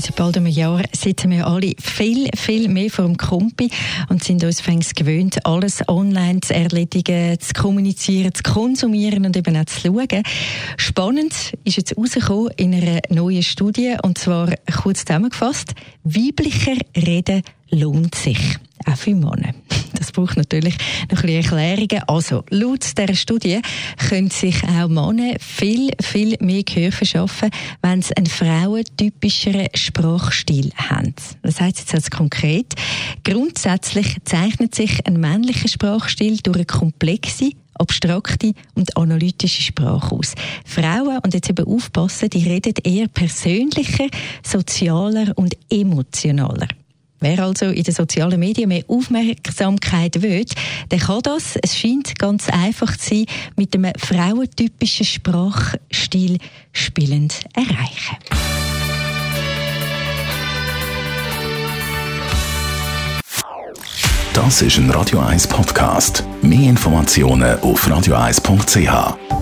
Seit bald einem Jahr sitzen wir alle viel, viel mehr vor dem Kompi und sind uns fängst gewöhnt, alles online zu erledigen, zu kommunizieren, zu konsumieren und eben auch zu schauen. Spannend ist jetzt rausgekommen in einer neuen Studie und zwar kurz zusammengefasst, weiblicher Reden lohnt sich. Auch für Männer. Braucht natürlich noch ein bisschen Erklärungen. Also, laut dieser Studie können sich auch Männer viel, viel mehr Gehör verschaffen, wenn sie einen frauentypischeren Sprachstil haben. Das heißt jetzt als konkret. Grundsätzlich zeichnet sich ein männlicher Sprachstil durch eine komplexe, abstrakte und analytische Sprache aus. Frauen, und jetzt eben aufpassen, die reden eher persönlicher, sozialer und emotionaler. Wer also in den sozialen Medien mehr Aufmerksamkeit will, der kann das, es scheint ganz einfach zu sein, mit einem frauentypischen Sprachstil spielend erreichen. Das ist ein Radio 1 Podcast. Mehr Informationen auf radio1.ch.